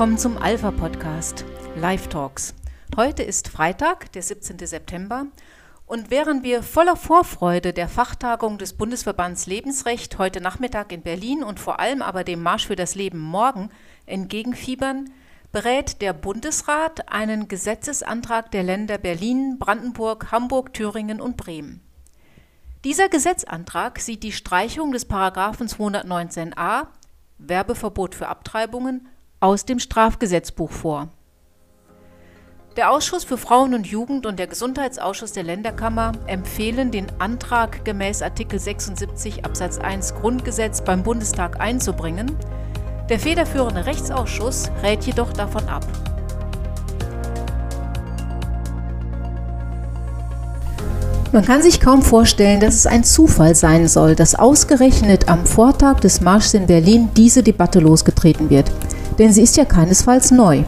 willkommen zum Alpha Podcast Live Talks. Heute ist Freitag, der 17. September und während wir voller Vorfreude der Fachtagung des Bundesverbands Lebensrecht heute Nachmittag in Berlin und vor allem aber dem Marsch für das Leben morgen entgegenfiebern, berät der Bundesrat einen Gesetzesantrag der Länder Berlin, Brandenburg, Hamburg, Thüringen und Bremen. Dieser Gesetzantrag sieht die Streichung des Paragraphen 219a Werbeverbot für Abtreibungen aus dem Strafgesetzbuch vor. Der Ausschuss für Frauen und Jugend und der Gesundheitsausschuss der Länderkammer empfehlen, den Antrag gemäß Artikel 76 Absatz 1 Grundgesetz beim Bundestag einzubringen. Der federführende Rechtsausschuss rät jedoch davon ab. Man kann sich kaum vorstellen, dass es ein Zufall sein soll, dass ausgerechnet am Vortag des Marschs in Berlin diese Debatte losgetreten wird. Denn sie ist ja keinesfalls neu.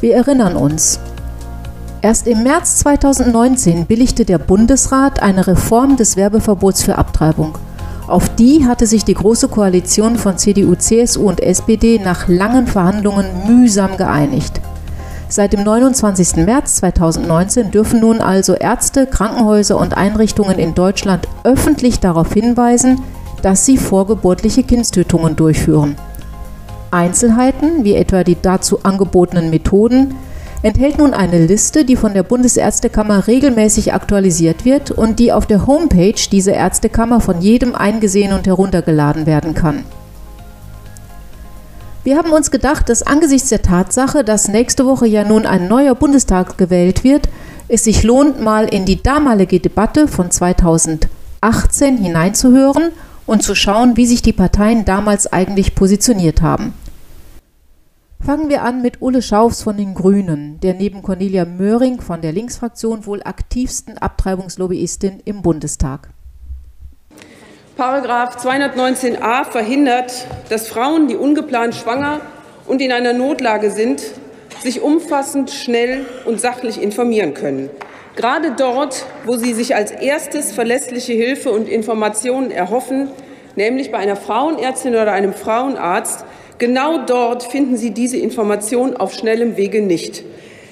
Wir erinnern uns, Erst im März 2019 billigte der Bundesrat eine Reform des Werbeverbots für Abtreibung. Auf die hatte sich die Große Koalition von CDU, CSU und SPD nach langen Verhandlungen mühsam geeinigt. Seit dem 29. März 2019 dürfen nun also Ärzte, Krankenhäuser und Einrichtungen in Deutschland öffentlich darauf hinweisen, dass sie vorgeburtliche Kindstötungen durchführen. Einzelheiten, wie etwa die dazu angebotenen Methoden, enthält nun eine Liste, die von der Bundesärztekammer regelmäßig aktualisiert wird und die auf der Homepage dieser Ärztekammer von jedem eingesehen und heruntergeladen werden kann. Wir haben uns gedacht, dass angesichts der Tatsache, dass nächste Woche ja nun ein neuer Bundestag gewählt wird, es sich lohnt, mal in die damalige Debatte von 2018 hineinzuhören und zu schauen, wie sich die Parteien damals eigentlich positioniert haben. Fangen wir an mit Ulle Schaufs von den Grünen, der neben Cornelia Möhring von der Linksfraktion wohl aktivsten Abtreibungslobbyistin im Bundestag. Paragraph 219a verhindert, dass Frauen, die ungeplant schwanger und in einer Notlage sind, sich umfassend, schnell und sachlich informieren können. Gerade dort, wo sie sich als erstes verlässliche Hilfe und Informationen erhoffen, nämlich bei einer Frauenärztin oder einem Frauenarzt, Genau dort finden Sie diese Information auf schnellem Wege nicht.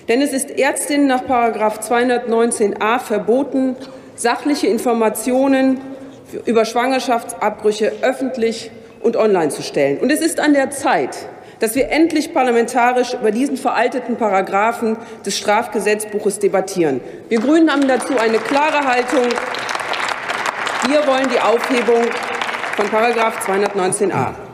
Denn es ist Ärztinnen nach 219a verboten, sachliche Informationen über Schwangerschaftsabbrüche öffentlich und online zu stellen. Und es ist an der Zeit, dass wir endlich parlamentarisch über diesen veralteten Paragraphen des Strafgesetzbuches debattieren. Wir Grünen haben dazu eine klare Haltung. Wir wollen die Aufhebung von 219a.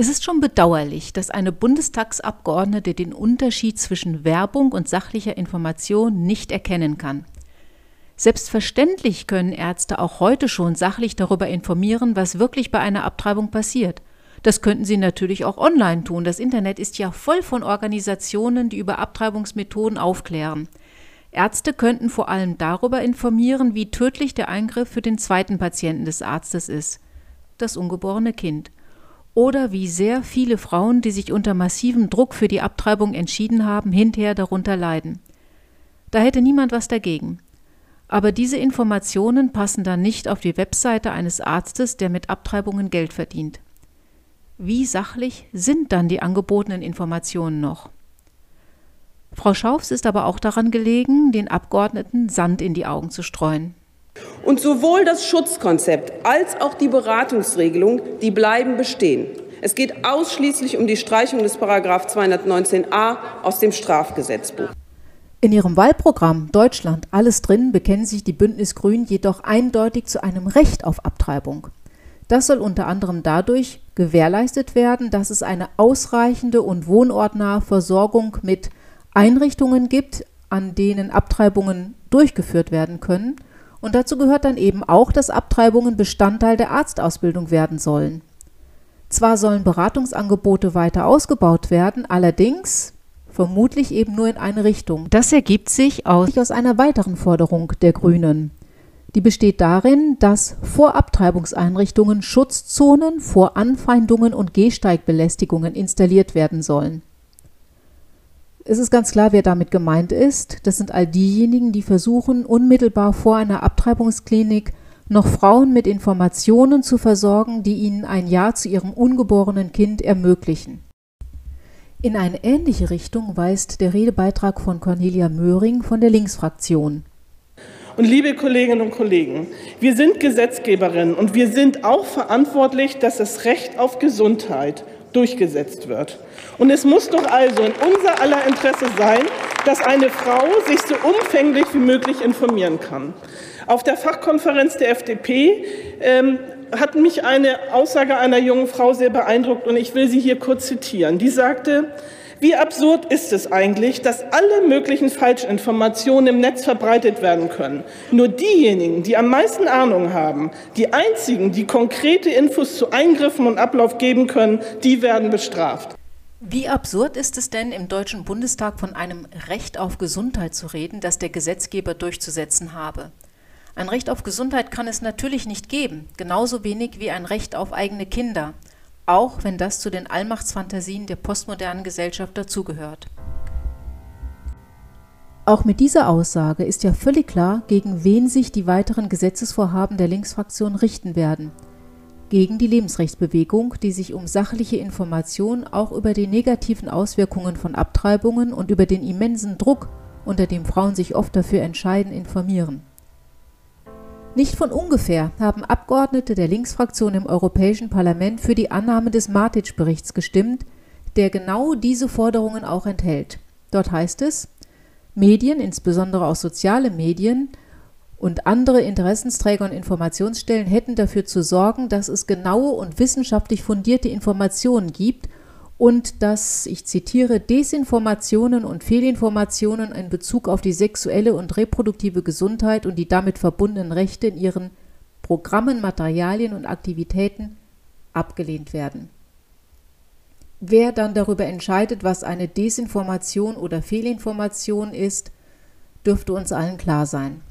Es ist schon bedauerlich, dass eine Bundestagsabgeordnete den Unterschied zwischen Werbung und sachlicher Information nicht erkennen kann. Selbstverständlich können Ärzte auch heute schon sachlich darüber informieren, was wirklich bei einer Abtreibung passiert. Das könnten sie natürlich auch online tun. Das Internet ist ja voll von Organisationen, die über Abtreibungsmethoden aufklären. Ärzte könnten vor allem darüber informieren, wie tödlich der Eingriff für den zweiten Patienten des Arztes ist, das ungeborene Kind oder wie sehr viele Frauen, die sich unter massivem Druck für die Abtreibung entschieden haben, hinterher darunter leiden. Da hätte niemand was dagegen. Aber diese Informationen passen dann nicht auf die Webseite eines Arztes, der mit Abtreibungen Geld verdient. Wie sachlich sind dann die angebotenen Informationen noch? Frau Schaufs ist aber auch daran gelegen, den Abgeordneten Sand in die Augen zu streuen. Und sowohl das Schutzkonzept als auch die Beratungsregelung, die bleiben bestehen. Es geht ausschließlich um die Streichung des Paragraph 219a aus dem Strafgesetzbuch. In ihrem Wahlprogramm Deutschland alles drin bekennen sich die Bündnisgrünen jedoch eindeutig zu einem Recht auf Abtreibung. Das soll unter anderem dadurch gewährleistet werden, dass es eine ausreichende und wohnortnahe Versorgung mit Einrichtungen gibt, an denen Abtreibungen durchgeführt werden können und dazu gehört dann eben auch, dass Abtreibungen Bestandteil der Arztausbildung werden sollen. Zwar sollen Beratungsangebote weiter ausgebaut werden, allerdings vermutlich eben nur in eine Richtung. Das ergibt sich aus, aus einer weiteren Forderung der Grünen. Die besteht darin, dass vor Abtreibungseinrichtungen Schutzzonen vor Anfeindungen und Gehsteigbelästigungen installiert werden sollen. Es ist ganz klar, wer damit gemeint ist. Das sind all diejenigen, die versuchen, unmittelbar vor einer Abtreibungsklinik noch Frauen mit Informationen zu versorgen, die ihnen ein Ja zu ihrem ungeborenen Kind ermöglichen. In eine ähnliche Richtung weist der Redebeitrag von Cornelia Möhring von der Linksfraktion. Und liebe Kolleginnen und Kollegen, wir sind Gesetzgeberinnen und wir sind auch verantwortlich, dass das Recht auf Gesundheit durchgesetzt wird. Und es muss doch also in unser aller Interesse sein, dass eine Frau sich so umfänglich wie möglich informieren kann. Auf der Fachkonferenz der FDP ähm, hat mich eine Aussage einer jungen Frau sehr beeindruckt und ich will sie hier kurz zitieren. Die sagte, wie absurd ist es eigentlich, dass alle möglichen Falschinformationen im Netz verbreitet werden können? Nur diejenigen, die am meisten Ahnung haben, die einzigen, die konkrete Infos zu Eingriffen und Ablauf geben können, die werden bestraft. Wie absurd ist es denn, im Deutschen Bundestag von einem Recht auf Gesundheit zu reden, das der Gesetzgeber durchzusetzen habe? Ein Recht auf Gesundheit kann es natürlich nicht geben, genauso wenig wie ein Recht auf eigene Kinder, auch wenn das zu den Allmachtsfantasien der postmodernen Gesellschaft dazugehört. Auch mit dieser Aussage ist ja völlig klar, gegen wen sich die weiteren Gesetzesvorhaben der Linksfraktion richten werden. Gegen die Lebensrechtsbewegung, die sich um sachliche Information auch über die negativen Auswirkungen von Abtreibungen und über den immensen Druck, unter dem Frauen sich oft dafür entscheiden, informieren. Nicht von ungefähr haben Abgeordnete der Linksfraktion im Europäischen Parlament für die Annahme des Matic-Berichts gestimmt, der genau diese Forderungen auch enthält. Dort heißt es, Medien, insbesondere auch soziale Medien und andere Interessensträger und Informationsstellen hätten dafür zu sorgen, dass es genaue und wissenschaftlich fundierte Informationen gibt und dass, ich zitiere, Desinformationen und Fehlinformationen in Bezug auf die sexuelle und reproduktive Gesundheit und die damit verbundenen Rechte in ihren Programmen, Materialien und Aktivitäten abgelehnt werden. Wer dann darüber entscheidet, was eine Desinformation oder Fehlinformation ist, dürfte uns allen klar sein.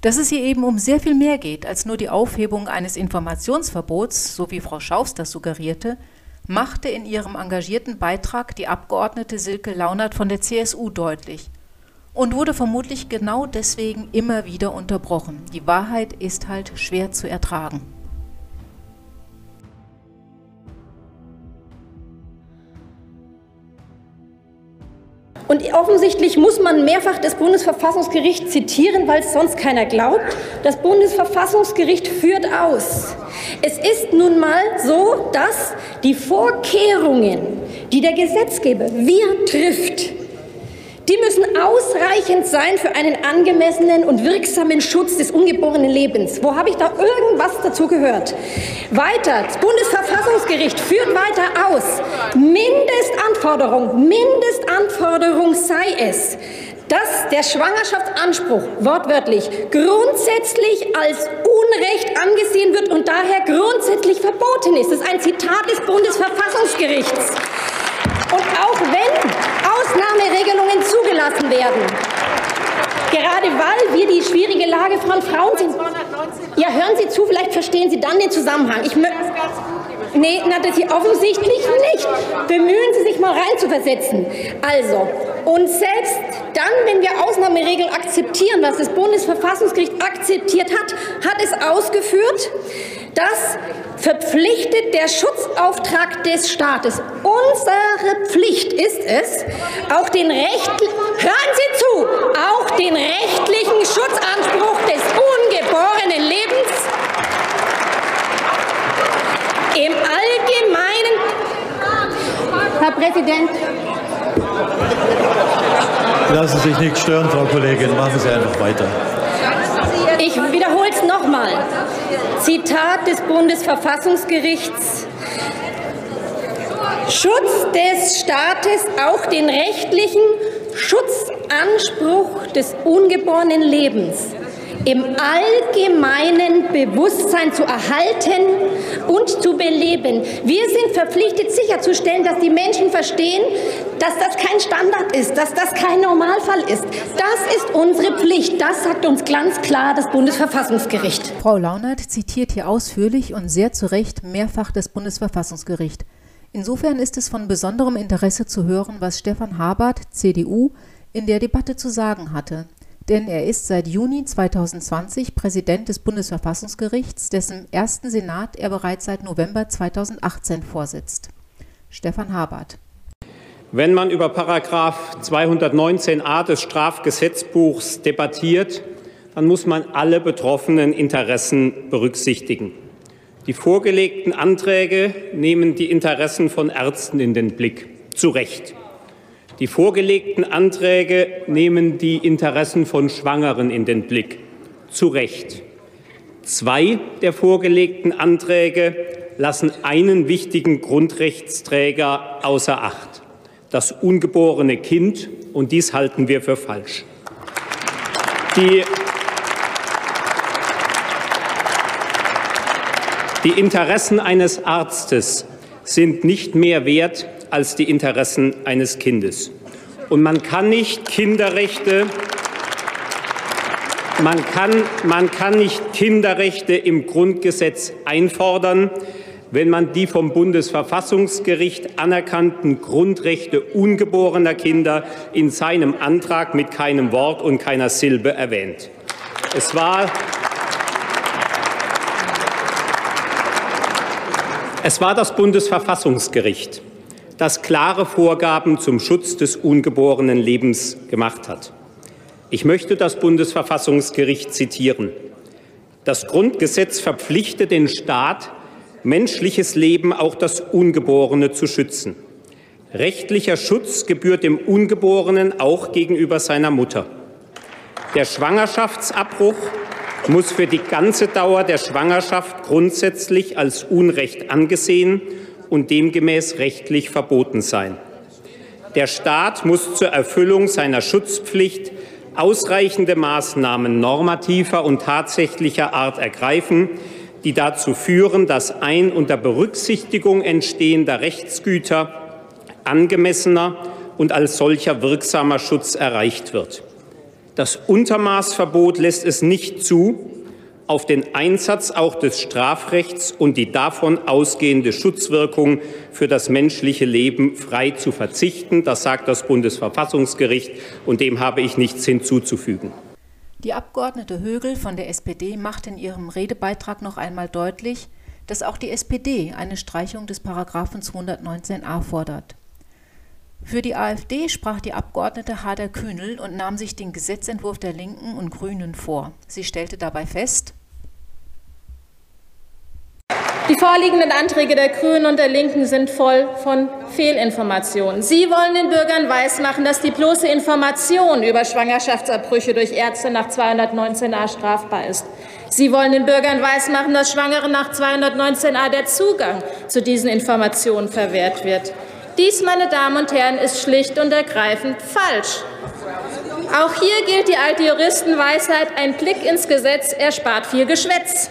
Dass es hier eben um sehr viel mehr geht als nur die Aufhebung eines Informationsverbots, so wie Frau Schaufs das suggerierte, machte in ihrem engagierten Beitrag die Abgeordnete Silke Launert von der CSU deutlich und wurde vermutlich genau deswegen immer wieder unterbrochen. Die Wahrheit ist halt schwer zu ertragen. Und offensichtlich muss man mehrfach das Bundesverfassungsgericht zitieren, weil es sonst keiner glaubt. Das Bundesverfassungsgericht führt aus. Es ist nun mal so, dass die Vorkehrungen, die der Gesetzgeber wir trifft, die müssen ausreichend sein für einen angemessenen und wirksamen Schutz des ungeborenen Lebens. Wo habe ich da irgendwas dazu gehört? Weiter, das Bundesverfassungsgericht führt weiter aus. Mindestanforderung, Mindestanforderung sei es, dass der Schwangerschaftsanspruch wortwörtlich grundsätzlich als Unrecht angesehen wird und daher grundsätzlich verboten ist. Das ist ein Zitat des Bundesverfassungsgerichts. Und auch wenn Ausnahmeregelungen zugelassen werden, gerade weil wir die schwierige Lage von Frauen sind. Ja, hören Sie zu, vielleicht verstehen Sie dann den Zusammenhang. Ich Nee, na, das hier offensichtlich nicht. Bemühen Sie sich mal reinzuversetzen. Also, und selbst dann, wenn wir Ausnahmeregeln akzeptieren, was das Bundesverfassungsgericht akzeptiert hat, hat es ausgeführt, dass verpflichtet der Schutzauftrag des Staates. Unsere Pflicht ist es, auch den hören Sie zu, auch den rechtlichen Schutzanspruch des ungeborenen Lebens im Allgemeinen. Herr Präsident. Lassen Sie sich nicht stören, Frau Kollegin. Machen Sie einfach weiter. Ich wiederhole es nochmal. Zitat des Bundesverfassungsgerichts. Schutz des Staates auch den rechtlichen Schutzanspruch des ungeborenen Lebens im allgemeinen Bewusstsein zu erhalten und zu beleben. Wir sind verpflichtet sicherzustellen, dass die Menschen verstehen, dass das kein Standard ist, dass das kein Normalfall ist. Das ist unsere Pflicht. Das sagt uns ganz klar das Bundesverfassungsgericht. Frau Launert zitiert hier ausführlich und sehr zu Recht mehrfach das Bundesverfassungsgericht. Insofern ist es von besonderem Interesse zu hören, was Stefan Habert, CDU, in der Debatte zu sagen hatte. Denn er ist seit Juni 2020 Präsident des Bundesverfassungsgerichts, dessen ersten Senat er bereits seit November 2018 vorsitzt. Stefan Habert. Wenn man über Paragraph 219a des Strafgesetzbuchs debattiert, dann muss man alle betroffenen Interessen berücksichtigen. Die vorgelegten Anträge nehmen die Interessen von Ärzten in den Blick. Zu Recht. Die vorgelegten Anträge nehmen die Interessen von Schwangeren in den Blick. Zu Recht. Zwei der vorgelegten Anträge lassen einen wichtigen Grundrechtsträger außer Acht, das ungeborene Kind, und dies halten wir für falsch. Die Die Interessen eines Arztes sind nicht mehr wert als die Interessen eines Kindes. Und man kann nicht Kinderrechte man kann, man kann nicht Kinderrechte im Grundgesetz einfordern, wenn man die vom Bundesverfassungsgericht anerkannten Grundrechte ungeborener Kinder in seinem Antrag mit keinem Wort und keiner Silbe erwähnt. Es war Es war das Bundesverfassungsgericht, das klare Vorgaben zum Schutz des ungeborenen Lebens gemacht hat. Ich möchte das Bundesverfassungsgericht zitieren. Das Grundgesetz verpflichtet den Staat, menschliches Leben, auch das Ungeborene, zu schützen. Rechtlicher Schutz gebührt dem Ungeborenen auch gegenüber seiner Mutter. Der Schwangerschaftsabbruch muss für die ganze Dauer der Schwangerschaft grundsätzlich als Unrecht angesehen und demgemäß rechtlich verboten sein. Der Staat muss zur Erfüllung seiner Schutzpflicht ausreichende Maßnahmen normativer und tatsächlicher Art ergreifen, die dazu führen, dass ein unter Berücksichtigung entstehender Rechtsgüter angemessener und als solcher wirksamer Schutz erreicht wird. Das Untermaßverbot lässt es nicht zu, auf den Einsatz auch des Strafrechts und die davon ausgehende Schutzwirkung für das menschliche Leben frei zu verzichten. Das sagt das Bundesverfassungsgericht, und dem habe ich nichts hinzuzufügen. Die Abgeordnete Högel von der SPD macht in ihrem Redebeitrag noch einmal deutlich, dass auch die SPD eine Streichung des Paragraphen 219a fordert. Für die AfD sprach die Abgeordnete Hader Kühnel und nahm sich den Gesetzentwurf der Linken und Grünen vor. Sie stellte dabei fest, die vorliegenden Anträge der Grünen und der Linken sind voll von Fehlinformationen. Sie wollen den Bürgern weismachen, dass die bloße Information über Schwangerschaftsabbrüche durch Ärzte nach 219a strafbar ist. Sie wollen den Bürgern weismachen, dass Schwangeren nach 219a der Zugang zu diesen Informationen verwehrt wird. Dies, meine Damen und Herren, ist schlicht und ergreifend falsch. Auch hier gilt die alte Juristenweisheit, ein Blick ins Gesetz erspart viel Geschwätz.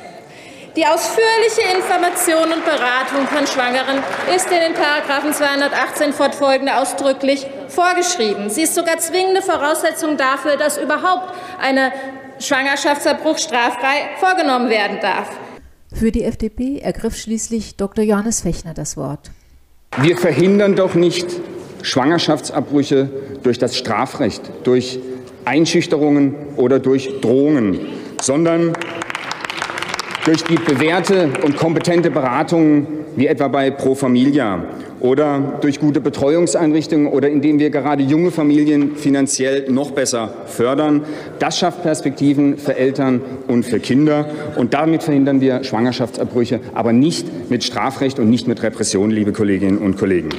Die ausführliche Information und Beratung von Schwangeren ist in den Paragraphen 218 fortfolgende ausdrücklich vorgeschrieben. Sie ist sogar zwingende Voraussetzung dafür, dass überhaupt eine Schwangerschaftsabbruch straffrei vorgenommen werden darf. Für die FDP ergriff schließlich Dr. Johannes Fechner das Wort. Wir verhindern doch nicht Schwangerschaftsabbrüche durch das Strafrecht, durch Einschüchterungen oder durch Drohungen, sondern durch die bewährte und kompetente Beratung, wie etwa bei Pro Familia oder durch gute Betreuungseinrichtungen oder indem wir gerade junge Familien finanziell noch besser fördern. Das schafft Perspektiven für Eltern und für Kinder und damit verhindern wir Schwangerschaftsabbrüche, aber nicht mit Strafrecht und nicht mit Repression, liebe Kolleginnen und Kollegen.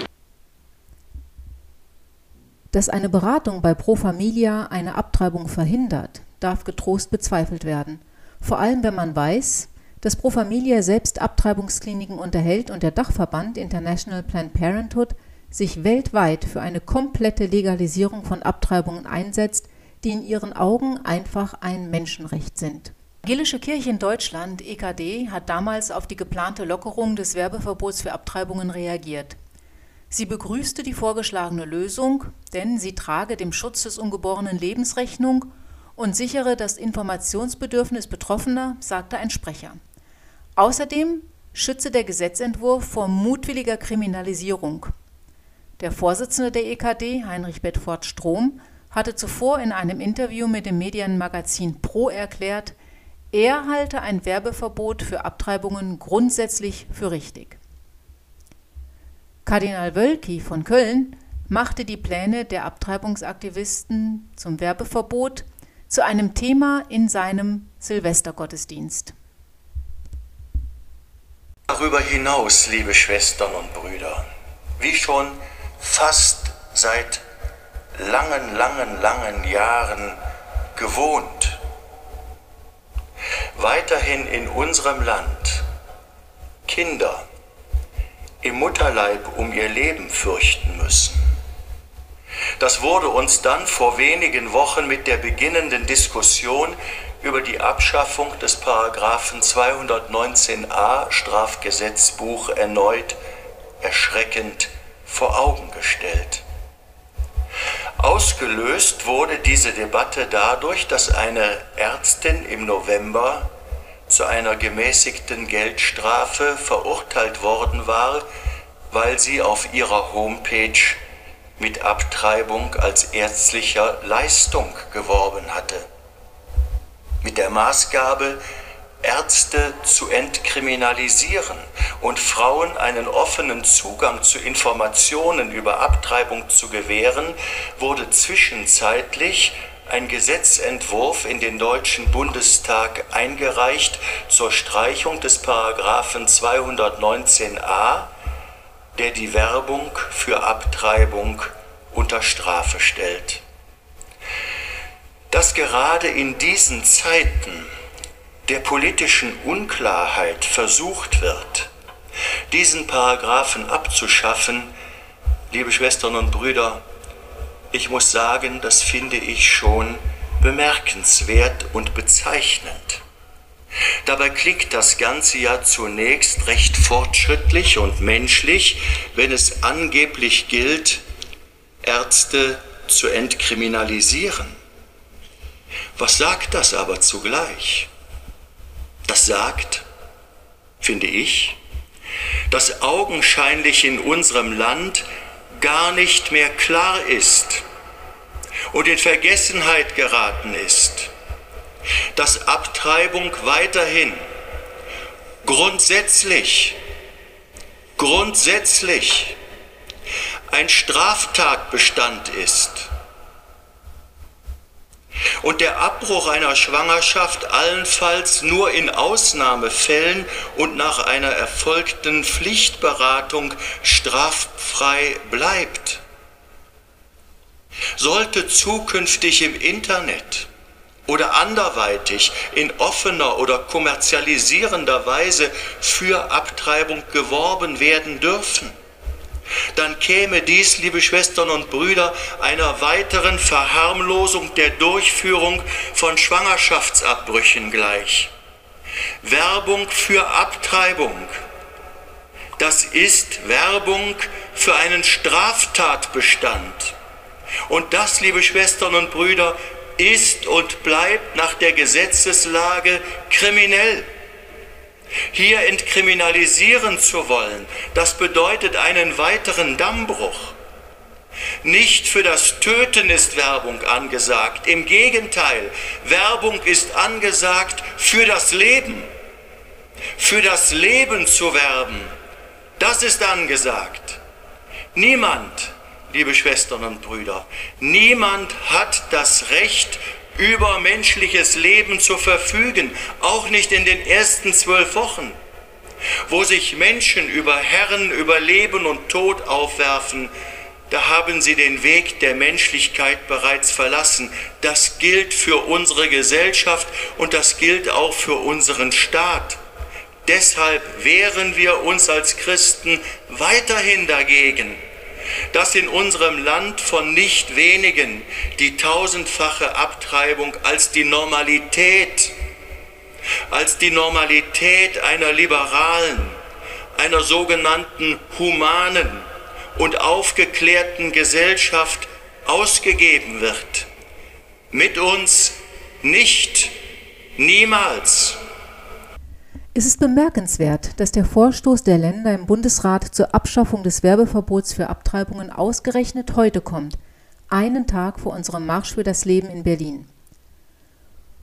Dass eine Beratung bei Pro Familia eine Abtreibung verhindert, darf getrost bezweifelt werden. Vor allem, wenn man weiß, dass Pro Familia selbst Abtreibungskliniken unterhält und der Dachverband International Planned Parenthood sich weltweit für eine komplette Legalisierung von Abtreibungen einsetzt, die in ihren Augen einfach ein Menschenrecht sind. Die Evangelische Kirche in Deutschland, EKD, hat damals auf die geplante Lockerung des Werbeverbots für Abtreibungen reagiert. Sie begrüßte die vorgeschlagene Lösung, denn sie trage dem Schutz des ungeborenen Lebens Rechnung und sichere das Informationsbedürfnis Betroffener, sagte ein Sprecher. Außerdem schütze der Gesetzentwurf vor mutwilliger Kriminalisierung. Der Vorsitzende der EKD, Heinrich Bedford Strom, hatte zuvor in einem Interview mit dem Medienmagazin Pro erklärt, er halte ein Werbeverbot für Abtreibungen grundsätzlich für richtig. Kardinal Wölki von Köln machte die Pläne der Abtreibungsaktivisten zum Werbeverbot zu einem Thema in seinem Silvestergottesdienst. Darüber hinaus, liebe Schwestern und Brüder, wie schon fast seit langen, langen, langen Jahren gewohnt, weiterhin in unserem Land Kinder im Mutterleib um ihr Leben fürchten müssen. Das wurde uns dann vor wenigen Wochen mit der beginnenden Diskussion über die Abschaffung des Paragraphen 219a Strafgesetzbuch erneut erschreckend vor Augen gestellt. Ausgelöst wurde diese Debatte dadurch, dass eine Ärztin im November zu einer gemäßigten Geldstrafe verurteilt worden war, weil sie auf ihrer Homepage mit Abtreibung als ärztlicher Leistung geworben hatte. Mit der Maßgabe, Ärzte zu entkriminalisieren und Frauen einen offenen Zugang zu Informationen über Abtreibung zu gewähren, wurde zwischenzeitlich ein Gesetzentwurf in den Deutschen Bundestag eingereicht zur Streichung des Paragraphen 219a, der die Werbung für Abtreibung unter Strafe stellt. Dass gerade in diesen Zeiten der politischen Unklarheit versucht wird, diesen Paragraphen abzuschaffen, liebe Schwestern und Brüder, ich muss sagen, das finde ich schon bemerkenswert und bezeichnend. Dabei klingt das Ganze ja zunächst recht fortschrittlich und menschlich, wenn es angeblich gilt, Ärzte zu entkriminalisieren. Was sagt das aber zugleich? Das sagt, finde ich, dass augenscheinlich in unserem Land gar nicht mehr klar ist und in Vergessenheit geraten ist, dass Abtreibung weiterhin grundsätzlich, grundsätzlich ein Straftatbestand ist und der Abbruch einer Schwangerschaft allenfalls nur in Ausnahmefällen und nach einer erfolgten Pflichtberatung straffrei bleibt. Sollte zukünftig im Internet oder anderweitig in offener oder kommerzialisierender Weise für Abtreibung geworben werden dürfen, dann käme dies, liebe Schwestern und Brüder, einer weiteren Verharmlosung der Durchführung von Schwangerschaftsabbrüchen gleich. Werbung für Abtreibung, das ist Werbung für einen Straftatbestand. Und das, liebe Schwestern und Brüder, ist und bleibt nach der Gesetzeslage kriminell. Hier entkriminalisieren zu wollen, das bedeutet einen weiteren Dammbruch. Nicht für das Töten ist Werbung angesagt, im Gegenteil, Werbung ist angesagt für das Leben. Für das Leben zu werben, das ist angesagt. Niemand, liebe Schwestern und Brüder, niemand hat das Recht, über menschliches Leben zu verfügen, auch nicht in den ersten zwölf Wochen, wo sich Menschen über Herren, über Leben und Tod aufwerfen, da haben sie den Weg der Menschlichkeit bereits verlassen. Das gilt für unsere Gesellschaft und das gilt auch für unseren Staat. Deshalb wehren wir uns als Christen weiterhin dagegen dass in unserem Land von nicht wenigen die tausendfache Abtreibung als die Normalität, als die Normalität einer liberalen, einer sogenannten humanen und aufgeklärten Gesellschaft ausgegeben wird. Mit uns nicht, niemals. Es ist bemerkenswert, dass der Vorstoß der Länder im Bundesrat zur Abschaffung des Werbeverbots für Abtreibungen ausgerechnet heute kommt, einen Tag vor unserem Marsch für das Leben in Berlin.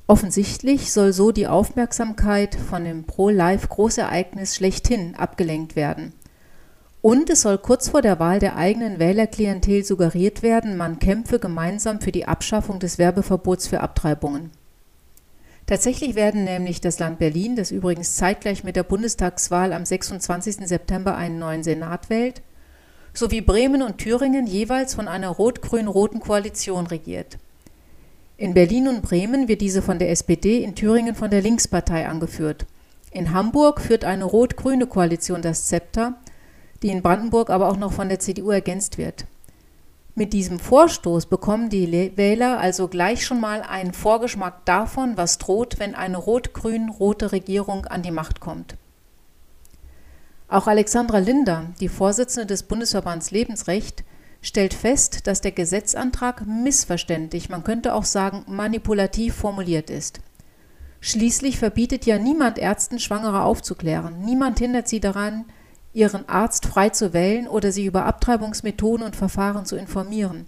Offensichtlich soll so die Aufmerksamkeit von dem Pro-Life-Großereignis schlechthin abgelenkt werden. Und es soll kurz vor der Wahl der eigenen Wählerklientel suggeriert werden, man kämpfe gemeinsam für die Abschaffung des Werbeverbots für Abtreibungen. Tatsächlich werden nämlich das Land Berlin, das übrigens zeitgleich mit der Bundestagswahl am 26. September einen neuen Senat wählt, sowie Bremen und Thüringen jeweils von einer rot-grün-roten Koalition regiert. In Berlin und Bremen wird diese von der SPD, in Thüringen von der Linkspartei angeführt. In Hamburg führt eine rot-grüne Koalition das Zepter, die in Brandenburg aber auch noch von der CDU ergänzt wird. Mit diesem Vorstoß bekommen die Wähler also gleich schon mal einen Vorgeschmack davon, was droht, wenn eine rot-grün-rote Regierung an die Macht kommt. Auch Alexandra Linder, die Vorsitzende des Bundesverbands Lebensrecht, stellt fest, dass der Gesetzantrag missverständlich, man könnte auch sagen manipulativ formuliert ist. Schließlich verbietet ja niemand Ärzten, Schwangere aufzuklären. Niemand hindert sie daran, ihren Arzt frei zu wählen oder sie über Abtreibungsmethoden und Verfahren zu informieren.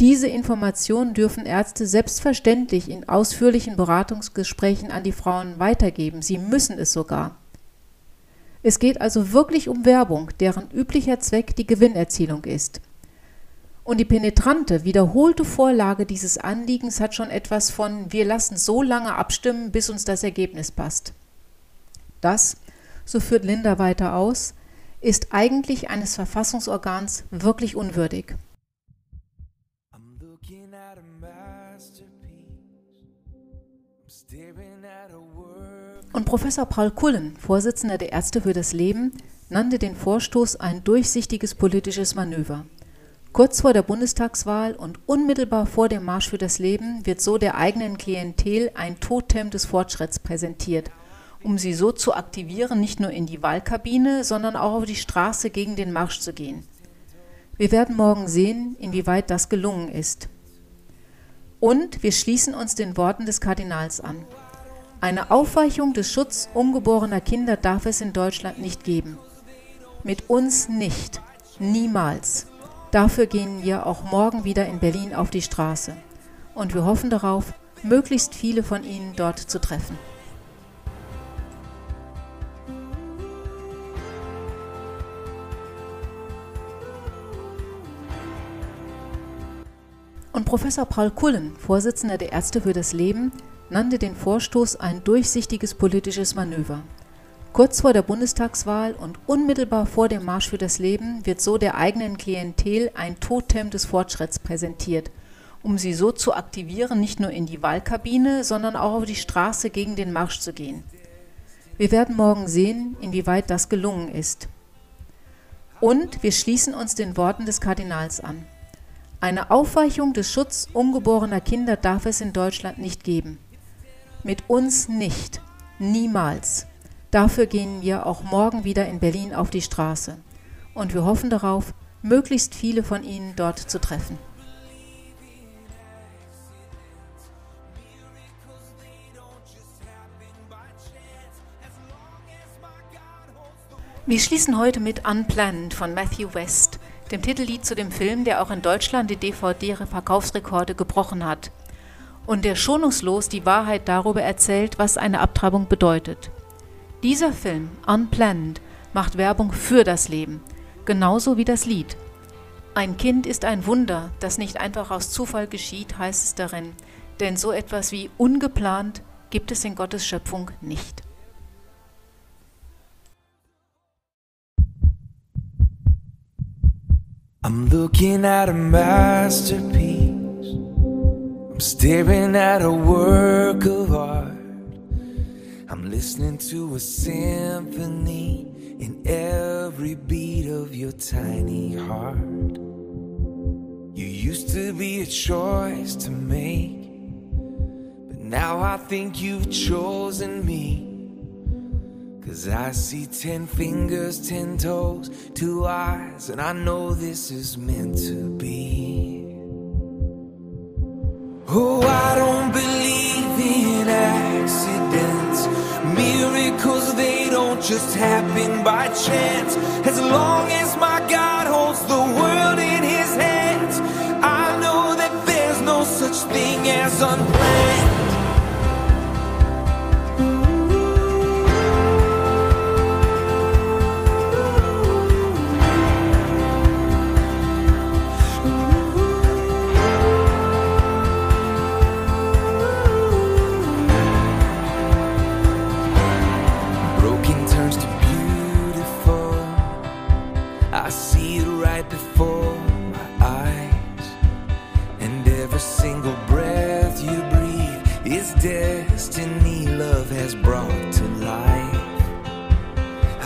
Diese Informationen dürfen Ärzte selbstverständlich in ausführlichen Beratungsgesprächen an die Frauen weitergeben. Sie müssen es sogar. Es geht also wirklich um Werbung, deren üblicher Zweck die Gewinnerzielung ist. Und die penetrante, wiederholte Vorlage dieses Anliegens hat schon etwas von wir lassen so lange abstimmen, bis uns das Ergebnis passt. Das, so führt Linda weiter aus, ist eigentlich eines Verfassungsorgans wirklich unwürdig. Und Professor Paul Kullen, Vorsitzender der Ärzte für das Leben, nannte den Vorstoß ein durchsichtiges politisches Manöver. Kurz vor der Bundestagswahl und unmittelbar vor dem Marsch für das Leben wird so der eigenen Klientel ein Totem des Fortschritts präsentiert – um sie so zu aktivieren, nicht nur in die Wahlkabine, sondern auch auf die Straße gegen den Marsch zu gehen. Wir werden morgen sehen, inwieweit das gelungen ist. Und wir schließen uns den Worten des Kardinals an. Eine Aufweichung des Schutz ungeborener Kinder darf es in Deutschland nicht geben. Mit uns nicht. Niemals. Dafür gehen wir auch morgen wieder in Berlin auf die Straße. Und wir hoffen darauf, möglichst viele von Ihnen dort zu treffen. Und Professor Paul Kullen, Vorsitzender der Ärzte für das Leben, nannte den Vorstoß ein durchsichtiges politisches Manöver. Kurz vor der Bundestagswahl und unmittelbar vor dem Marsch für das Leben wird so der eigenen Klientel ein Totem des Fortschritts präsentiert, um sie so zu aktivieren, nicht nur in die Wahlkabine, sondern auch auf die Straße gegen den Marsch zu gehen. Wir werden morgen sehen, inwieweit das gelungen ist. Und wir schließen uns den Worten des Kardinals an. Eine Aufweichung des Schutz ungeborener Kinder darf es in Deutschland nicht geben. Mit uns nicht. Niemals. Dafür gehen wir auch morgen wieder in Berlin auf die Straße. Und wir hoffen darauf, möglichst viele von Ihnen dort zu treffen. Wir schließen heute mit Unplanned von Matthew West dem Titellied zu dem Film, der auch in Deutschland die DVD-Verkaufsrekorde gebrochen hat und der schonungslos die Wahrheit darüber erzählt, was eine Abtreibung bedeutet. Dieser Film, Unplanned, macht Werbung für das Leben, genauso wie das Lied. Ein Kind ist ein Wunder, das nicht einfach aus Zufall geschieht, heißt es darin, denn so etwas wie ungeplant gibt es in Gottes Schöpfung nicht. I'm looking at a masterpiece. I'm staring at a work of art. I'm listening to a symphony in every beat of your tiny heart. You used to be a choice to make, but now I think you've chosen me. Cause I see ten fingers, ten toes, two eyes, and I know this is meant to be. Oh, I don't believe in accidents. Miracles, they don't just happen by chance. As long as my God holds the world in his hands, I know that there's no such thing as unplanned.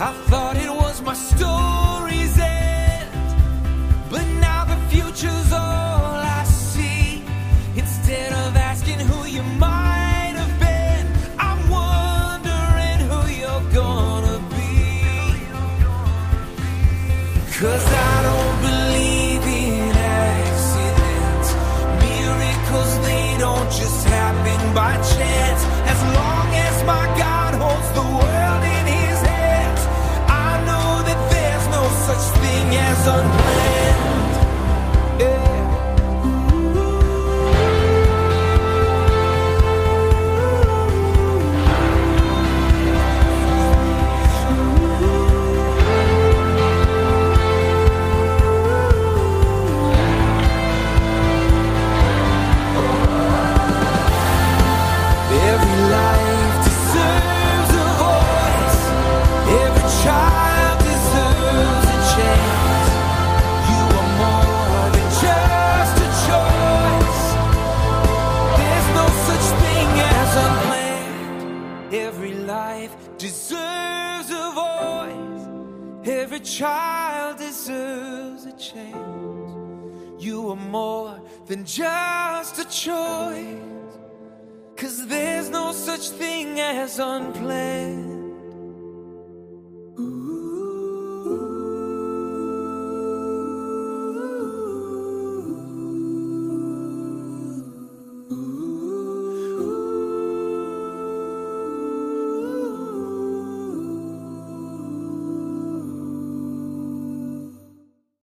I thought it sun. than just a choice. Cause there's no such thing as unplanned.